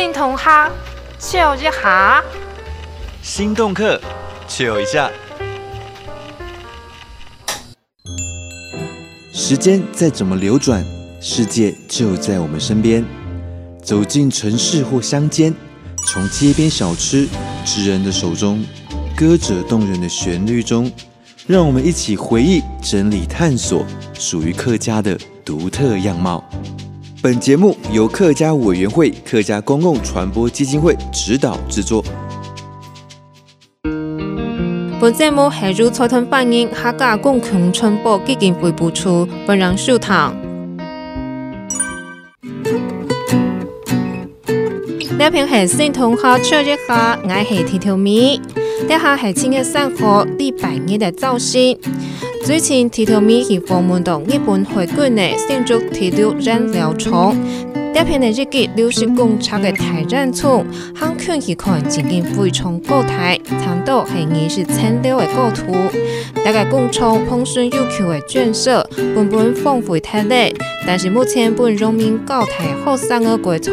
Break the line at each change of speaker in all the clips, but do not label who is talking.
新同学，笑一下；
心动课，笑一下。时间再怎么流转，世界就在我们身边。走进城市或乡间，从街边小吃至人的手中，歌者动人的旋律中，让我们一起回忆、整理、探索属于客家的独特样貌。本节目由客家委员会客家公共传播基金会指导制作。
本节目系由财团法人客家公共传播基金会播出，本人收听。呢篇系新同学唱一下，我系铁条咪。呢下系青叶山河李白日的造型。最近，铁条咪去访问到日本海军的新竹铁路燃料厂，这片的日记流失工厂的台燃厂，很可去看曾经非常高台，长度系二十层楼的构图。这个工厂风顺有桥的建设，本本荒废太累，但是目前本荣民高台后山的归处，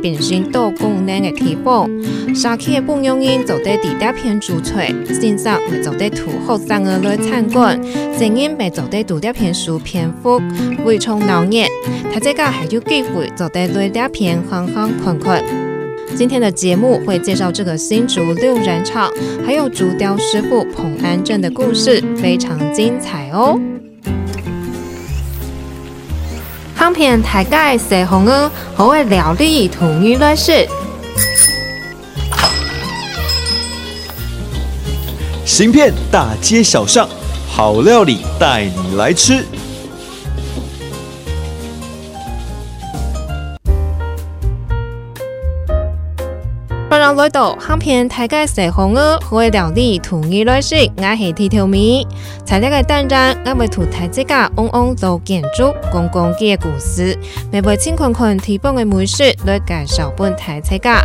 变成多功能的地方。社区的本用人就得地这片住处，先生咪就得图后山的来参观，成人咪就得读这片书篇幅，非常闹热。他这个还有机会就得来这片看看看看。今天的节目会介绍这个新竹六人厂，还有竹雕师傅彭安镇的故事，非常精彩哦。香片大概细红鹅，何谓料理同娱乐事。
行遍大街小巷，好料理带你来吃。
来到香片大街小巷儿，会料理同娱乐事，我系铁条咪。在这个单元，我会图大家。往往老建筑、公共嘅故事，每位请看看地方的美食来介绍本台大家。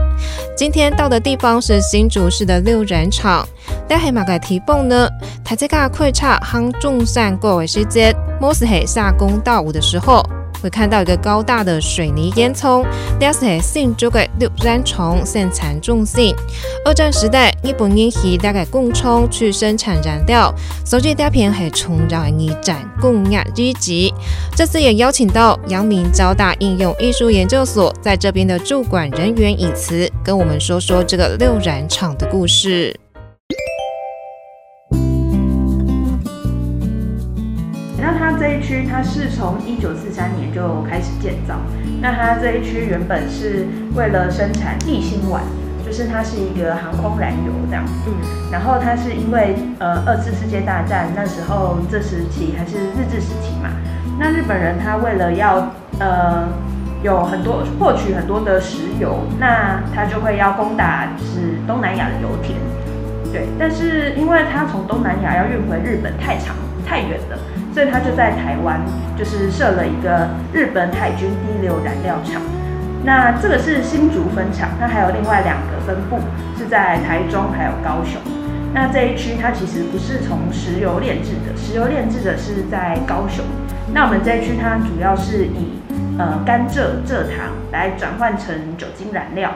今天到的地方是新竹市的六人场，但系马个地方呢？大家。可以查杭中山过为时节，莫是系下工大雾的时候。会看到一个高大的水泥烟囱，这是新竹的六染厂生产中心。二战时代，日本人喺这个工厂去生产燃料，所以这片系重要的一展工业遗迹。这次也邀请到阳明交大应用艺术研究所在这边的主管人员以慈，跟我们说说这个六染厂的故事。
是从一九四三年就开始建造，那它这一区原本是为了生产地心丸，就是它是一个航空燃油这样子。嗯，然后它是因为呃二次世界大战那时候这时期还是日治时期嘛，那日本人他为了要呃有很多获取很多的石油，那他就会要攻打就是东南亚的油田，对，但是因为他从东南亚要运回日本太长太远了。所以他就在台湾，就是设了一个日本海军第六燃料厂。那这个是新竹分厂，它还有另外两个分部，是在台中还有高雄。那这一区它其实不是从石油炼制的，石油炼制的是在高雄。那我们这一区它主要是以呃甘蔗蔗糖来转换成酒精燃料。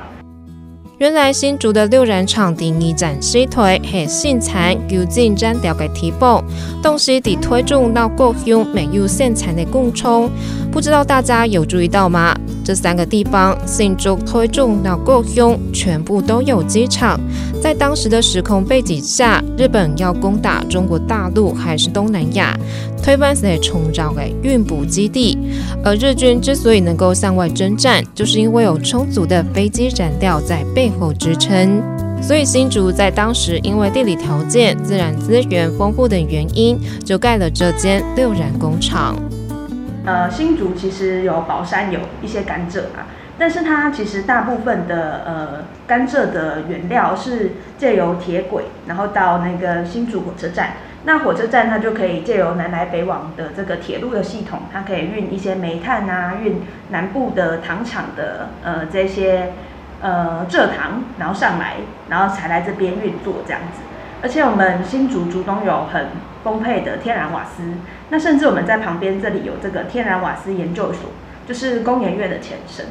原来新竹的六人场第二站西推系生产酒精燃料的地方，同时地推中到高雄没有现产的工厂，不知道大家有注意到吗？这三个地方新竹推中到高雄全部都有机场，在当时的时空背景下，日本要攻打中国大陆还是东南亚？台湾是重要的运补基地，而日军之所以能够向外征战，就是因为有充足的飞机燃料在背后支撑。所以新竹在当时因为地理条件、自然资源丰富等原因，就盖了这间六染工厂。
呃，新竹其实有宝山有一些甘蔗啊，但是它其实大部分的呃甘蔗的原料是借由铁轨，然后到那个新竹火车站。那火车站它就可以借由南来北往的这个铁路的系统，它可以运一些煤炭啊，运南部的糖厂的呃这些呃蔗糖，然后上来，然后才来这边运作这样子。而且我们新竹竹东有很丰沛的天然瓦斯，那甚至我们在旁边这里有这个天然瓦斯研究所，就是工研院的前身。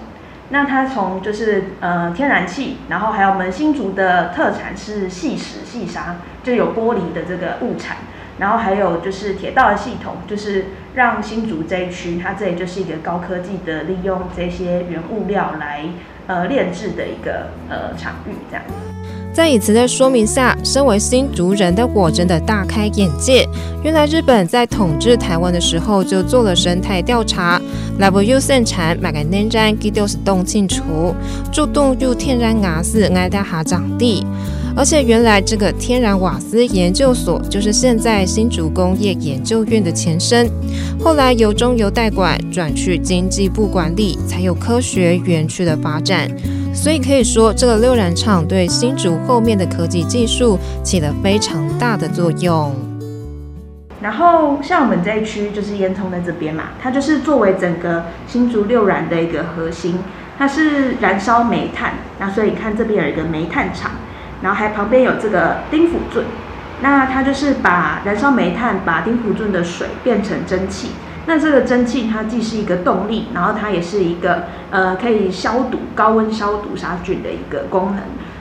那它从就是呃天然气，然后还有我们新竹的特产是细石细沙，就有玻璃的这个物产，然后还有就是铁道的系统，就是让新竹这一区，它这里就是一个高科技的利用这些原物料来呃炼制的一个呃场域这样子。
在以此的说明下，身为新竹人的我真的大开眼界。原来日本在统治台湾的时候就做了生态调查，来不有生产买个天然气都是冻清楚，主动用天然瓦斯爱大哈长地。而且原来这个天然瓦斯研究所就是现在新竹工业研究院的前身，后来由中油代管转去经济部管理，才有科学园区的发展。所以可以说，这个六燃厂对新竹后面的科技技术起了非常大的作用。
然后，像我们这一区就是烟囱在这边嘛，它就是作为整个新竹六燃的一个核心，它是燃烧煤炭。那所以看这边有一个煤炭厂，然后还旁边有这个丁府圳，那它就是把燃烧煤炭，把丁府圳的水变成蒸汽。那这个蒸汽它既是一个动力，然后它也是一个呃可以消毒、高温消毒杀菌的一个功能，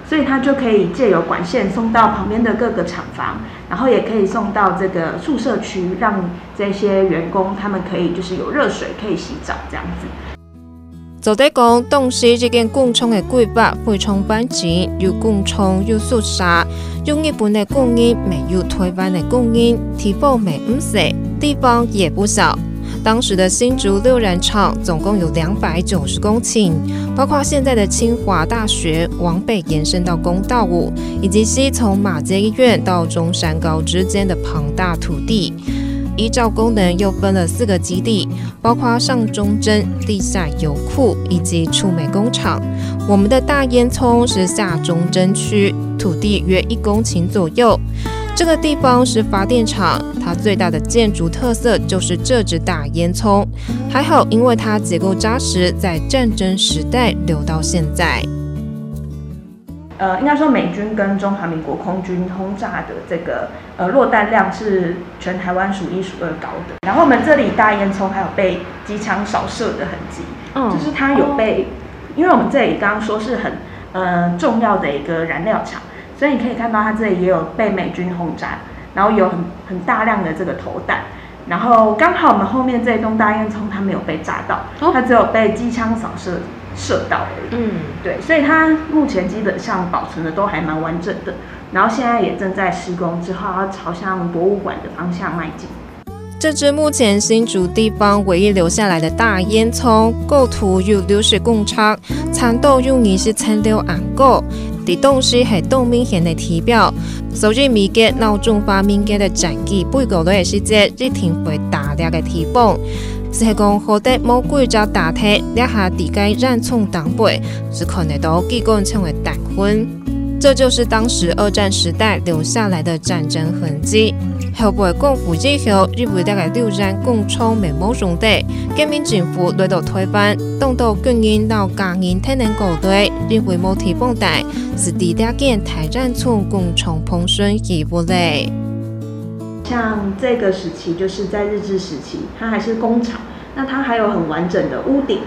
所以它就可以借由管线送到旁边的各个厂房，然后也可以送到这个宿舍区，让这些员工他们可以就是有热水可以洗澡这样子。
就在讲东西这件工厂的规划非常完整，有工厂有宿舍，有日本的供应，没有台湾的供应，地方没唔小，地方也不少。当时的新竹六染厂总共有两百九十公顷，包括现在的清华大学往北延伸到公道五，以及西从马偕医院到中山高之间的庞大土地。依照功能又分了四个基地，包括上中针、地下油库以及触媒工厂。我们的大烟囱是下中针区，土地约一公顷左右。这个地方是发电厂，它最大的建筑特色就是这只大烟囱。还好，因为它结构扎实，在战争时代留到现在。
呃，应该说美军跟中华民国空军轰炸的这个呃落弹量是全台湾数一数二高的。然后我们这里大烟囱还有被机枪扫射的痕迹，嗯，就是它有被，因为我们这里刚刚说是很呃重要的一个燃料厂。所以你可以看到，它这里也有被美军轰炸，然后有很很大量的这个投弹，然后刚好我们后面这一栋大烟囱它没有被炸到，它只有被机枪扫射射到而已。嗯，对，所以它目前基本上保存的都还蛮完整的，然后现在也正在施工之后，要朝向博物馆的方向迈进。
这支目前新竹地方唯一留下来的大烟囱，构图有流水工厂，产道用的是残留暗构。的东西系都明显的体表，所以每个脑中发明嘅的战机背后都系是只一定会大量嘅提泵，只系讲好歹魔鬼就打铁，一下地该燃冲当背，只可能到机关称为弹昏。这就是当时二战时代留下来的战争痕迹。后背光复以后，日本大概六燃工厂没冇用地，革命政府来到推翻，动到军营到家营才能搞对，认为冇提供带，是地点建台燃冲工厂碰顺一不累。
像这个时期，就是在日治时期，它还是工厂，那它还有很完整的屋顶，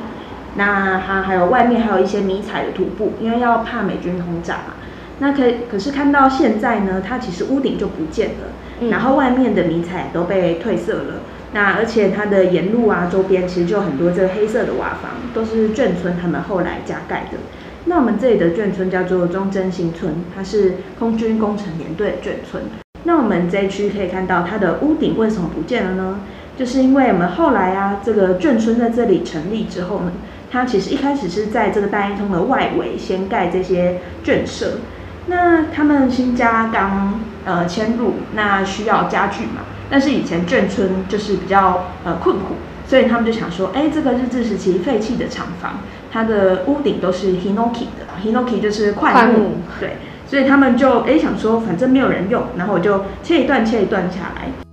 那它还有外面还有一些迷彩的土布，因为要怕美军轰炸嘛。那可可是看到现在呢，它其实屋顶就不见了，嗯、然后外面的迷彩都被褪色了。那而且它的沿路啊周边其实就很多这个黑色的瓦房，都是眷村他们后来加盖的。那我们这里的眷村叫做中正新村，它是空军工程连队的眷村。那我们这一区可以看到它的屋顶为什么不见了呢？就是因为我们后来啊，这个眷村在这里成立之后呢，它其实一开始是在这个大烟囱的外围先盖这些眷舍。那他们新家刚呃迁入，那需要家具嘛？但是以前眷村就是比较呃困苦，所以他们就想说，哎，这个日治时期废弃的厂房，它的屋顶都是 hinoki 的，hinoki 就是桧木，木，对，所以他们就哎想说，反正没有人用，然后我就切一段切一段下来。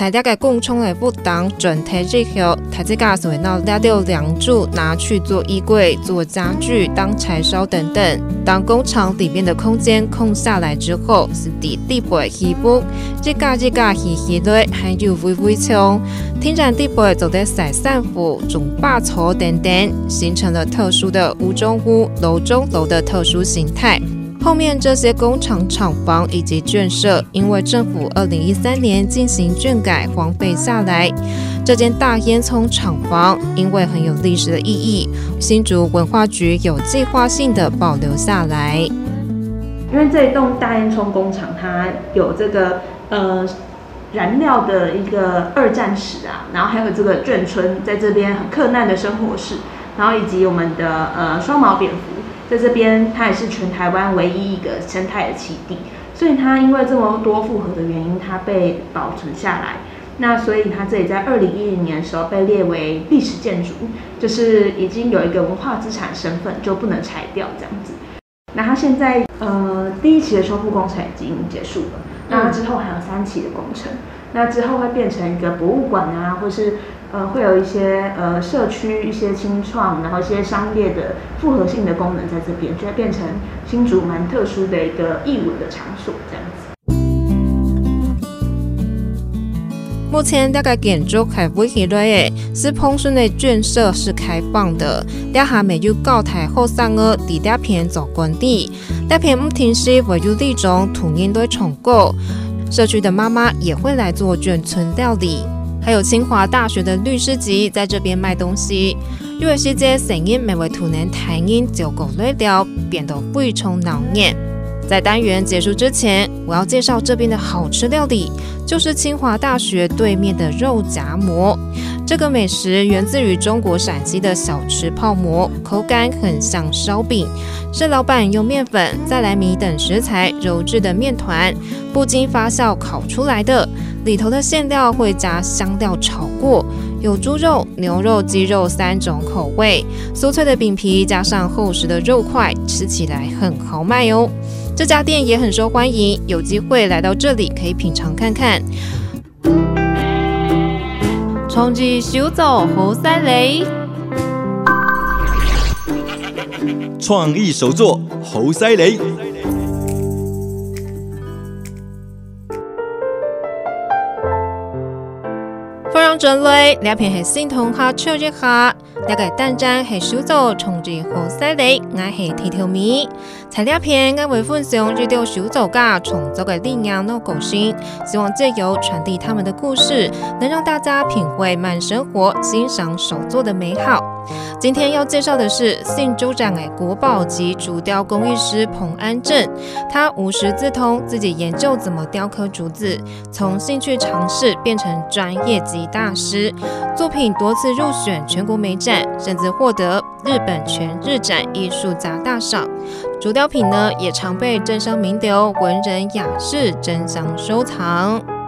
材料给工厂的不当转体之后，他这个所谓那料的梁柱拿去做衣柜、做家具、当柴烧等等。当工厂里面的空间空下来之后，是地地板起步，这个这个起起来还有微微冲，天然地板走在晒散布、种拔草等等，形成了特殊的屋中屋、楼中楼的特殊形态。后面这些工厂厂房以及眷舍，因为政府二零一三年进行眷改，荒废下来。这间大烟囱厂房因为很有历史的意义，新竹文化局有计划性的保留下来。
因为这一栋大烟囱工厂，它有这个呃燃料的一个二战史啊，然后还有这个眷村在这边很克难的生活史，然后以及我们的呃双毛蝙蝠。在这边，它也是全台湾唯一一个生态的栖地，所以它因为这么多复合的原因，它被保存下来。那所以它这里在二零一零年的时候被列为历史建筑，就是已经有一个文化资产身份，就不能拆掉这样子。那它现在呃第一期的修复工程已经结束了，那之后还有三期的工程，那之后会变成一个博物馆啊，或是。呃，会有一些呃社区一些青创，然后一些商业的复合性的功能在这边，就会变成新竹蛮特殊的一个艺文的场所这样子。
目前大概建筑还未起来诶，是碰顺的建设是开放的，两下没有高台后山的地带片做工地，那片不停是为有地种土人堆重构，社区的妈妈也会来做眷村料理。还有清华大学的律师级在这边卖东西，因为世界声音每位土人台音就够累了，变得非常恼念。在单元结束之前，我要介绍这边的好吃料理，就是清华大学对面的肉夹馍。这个美食源自于中国陕西的小吃泡馍，口感很像烧饼，是老板用面粉、再来米等食材揉制的面团，不经发酵烤出来的。里头的馅料会加香料炒过，有猪肉、牛肉、鸡肉三种口味。酥脆的饼皮加上厚实的肉块，吃起来很豪迈哦。这家店也很受欢迎，有机会来到这里可以品尝看看。冲击手走猴赛雷，
创意手作猴赛雷。
这类两片是新同学唱一下，两个单张是手作创作猴赛雷，我是铁条米。材料片我会分享这条手作家创作的理念和个性，希望借由传递他们的故事，能让大家品味慢生活，欣赏手作的美好。今天要介绍的是信州长的国宝级竹雕工艺师彭安正，他无师自通，自己研究怎么雕刻竹子，从兴趣尝试变成专业级大师，作品多次入选全国美展，甚至获得日本全日展艺术家大赏。竹雕品呢，也常被政商名流、文人雅士争相收藏。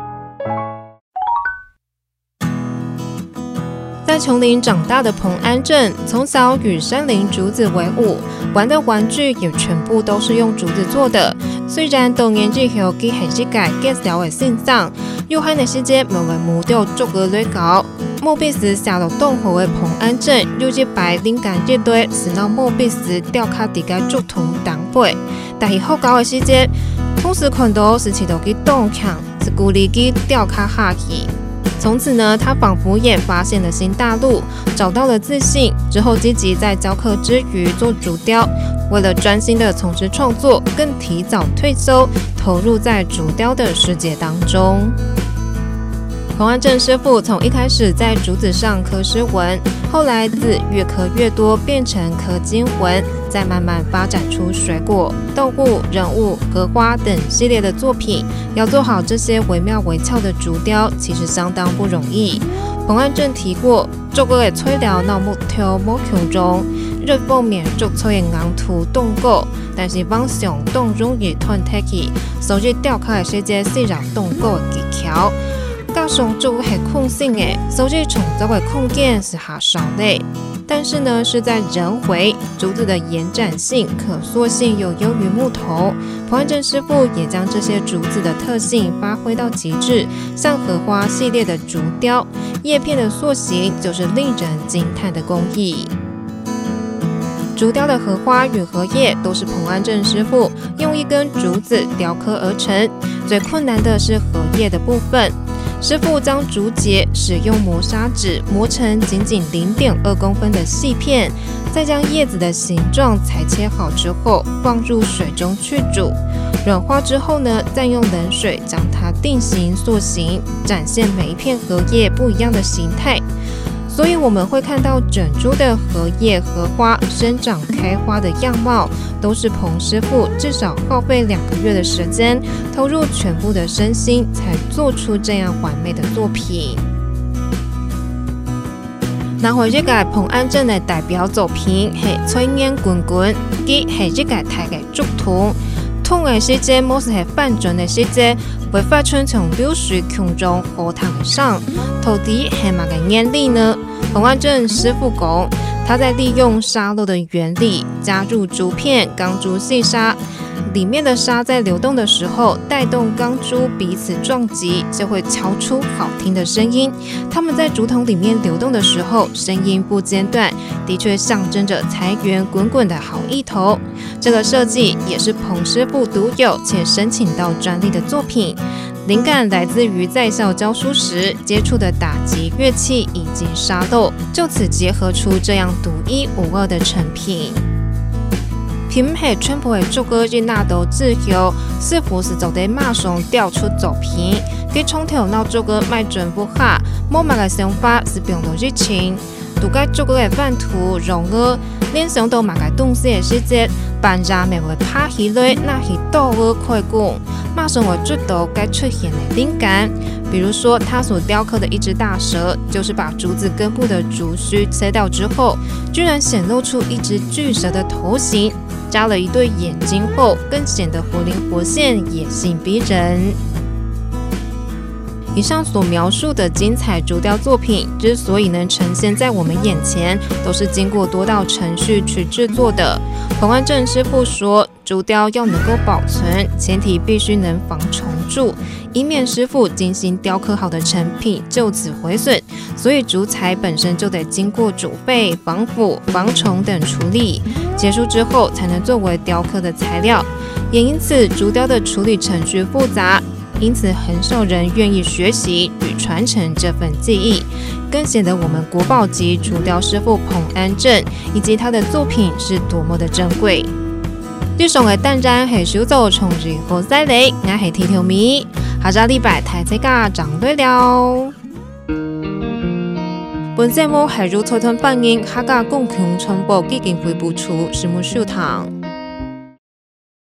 在琼林长大的彭安镇，从小与山林竹子为伍，玩的玩具也全部都是用竹子做的。虽然童年之后，给很些改更小的现象，又还那时间没为木雕竹个类高。墨笔时下了洞口的彭安镇，又去白灵感一堆，使那墨笔时雕卡底个竹筒当背。但以后搞的时间，同时看到是起到给动强，是鼓励给雕卡下去。从此呢，他仿佛也发现了新大陆，找到了自信。之后积极在教课之余做竹雕，为了专心的从事创作，更提早退休，投入在竹雕的世界当中。洪安正师傅从一开始在竹子上刻诗文，后来字越刻越多，变成刻经文，再慢慢发展出水果、动物、人物、荷花等系列的作品。要做好这些惟妙惟肖的竹雕，其实相当不容易。彭安正提过，这个嘅材料那木条木强中，日方面竹材硬土冻过，但是往上冻容易断体，所以雕刻嘅世界虽然冻过技巧。大熊就会很空性诶，所以创造的空间是很少的。但是呢，是在人为竹子的延展性、可塑性又优于木头。彭安正师傅也将这些竹子的特性发挥到极致，像荷花系列的竹雕，叶片的塑形就是令人惊叹的工艺。竹雕的荷花与荷叶都是彭安镇师傅用一根竹子雕刻而成，最困难的是荷叶的部分。师傅将竹节使用磨砂纸磨成仅仅零点二公分的细片，再将叶子的形状裁切好之后放入水中去煮，软化之后呢，再用冷水将它定型塑形，展现每一片荷叶不一样的形态。所以我们会看到整株的荷叶荷花生长开花的样貌，都是彭师傅至少耗费两个月的时间，投入全部的身心，才做出这样完美的作品。拿回这个彭安镇的代表作品是炊烟滚滚，即系这个大概竹筒，痛的细节模式系反转的细节，会发生从流水孔中荷塘上。到底系嘛个原理呢？彭安正师傅讲，他在利用沙漏的原理，加入竹片、钢珠细沙，里面的沙在流动的时候，带动钢珠彼此撞击，就会敲出好听的声音。他们在竹筒里面流动的时候，声音不间断，的确象征着财源滚滚的好意头。这个设计也是彭师傅独有且申请到专利的作品。灵感来自于在校教书时接触的打击乐器以及沙漏，就此结合出这样独一无二的成品。品牌全部的竹歌与纳豆制油，似乎是就得马上调出作品。给从头到竹歌卖准不下，莫买的想法是并不热情。独个竹歌的版图融合，联想到马个东西的世界，搬家没会怕起来，那是多么快工。马上我知道该出现的灵感，比如说他所雕刻的一只大蛇，就是把竹子根部的竹须切掉之后，居然显露出一只巨蛇的头型，加了一对眼睛后，更显得活灵活现、野性逼人。以上所描述的精彩竹雕作品之所以能呈现在我们眼前，都是经过多道程序去制作的。彭安正师傅说，竹雕要能够保存，前提必须能防虫蛀，以免师傅精心雕刻好的成品就此毁损。所以竹材本身就得经过煮沸、防腐、防虫等处理，结束之后才能作为雕刻的材料。也因此，竹雕的处理程序复杂。因此，很少人愿意学习与传承这份技艺，更显得我们国宝级竹雕师傅彭安正以及他的作品是多么的珍贵。以上的单张系收走从日后再来，我系天条咪，下周礼拜大家长对了。本节目系由财团放映客家共同传播基金会播出，节目收听。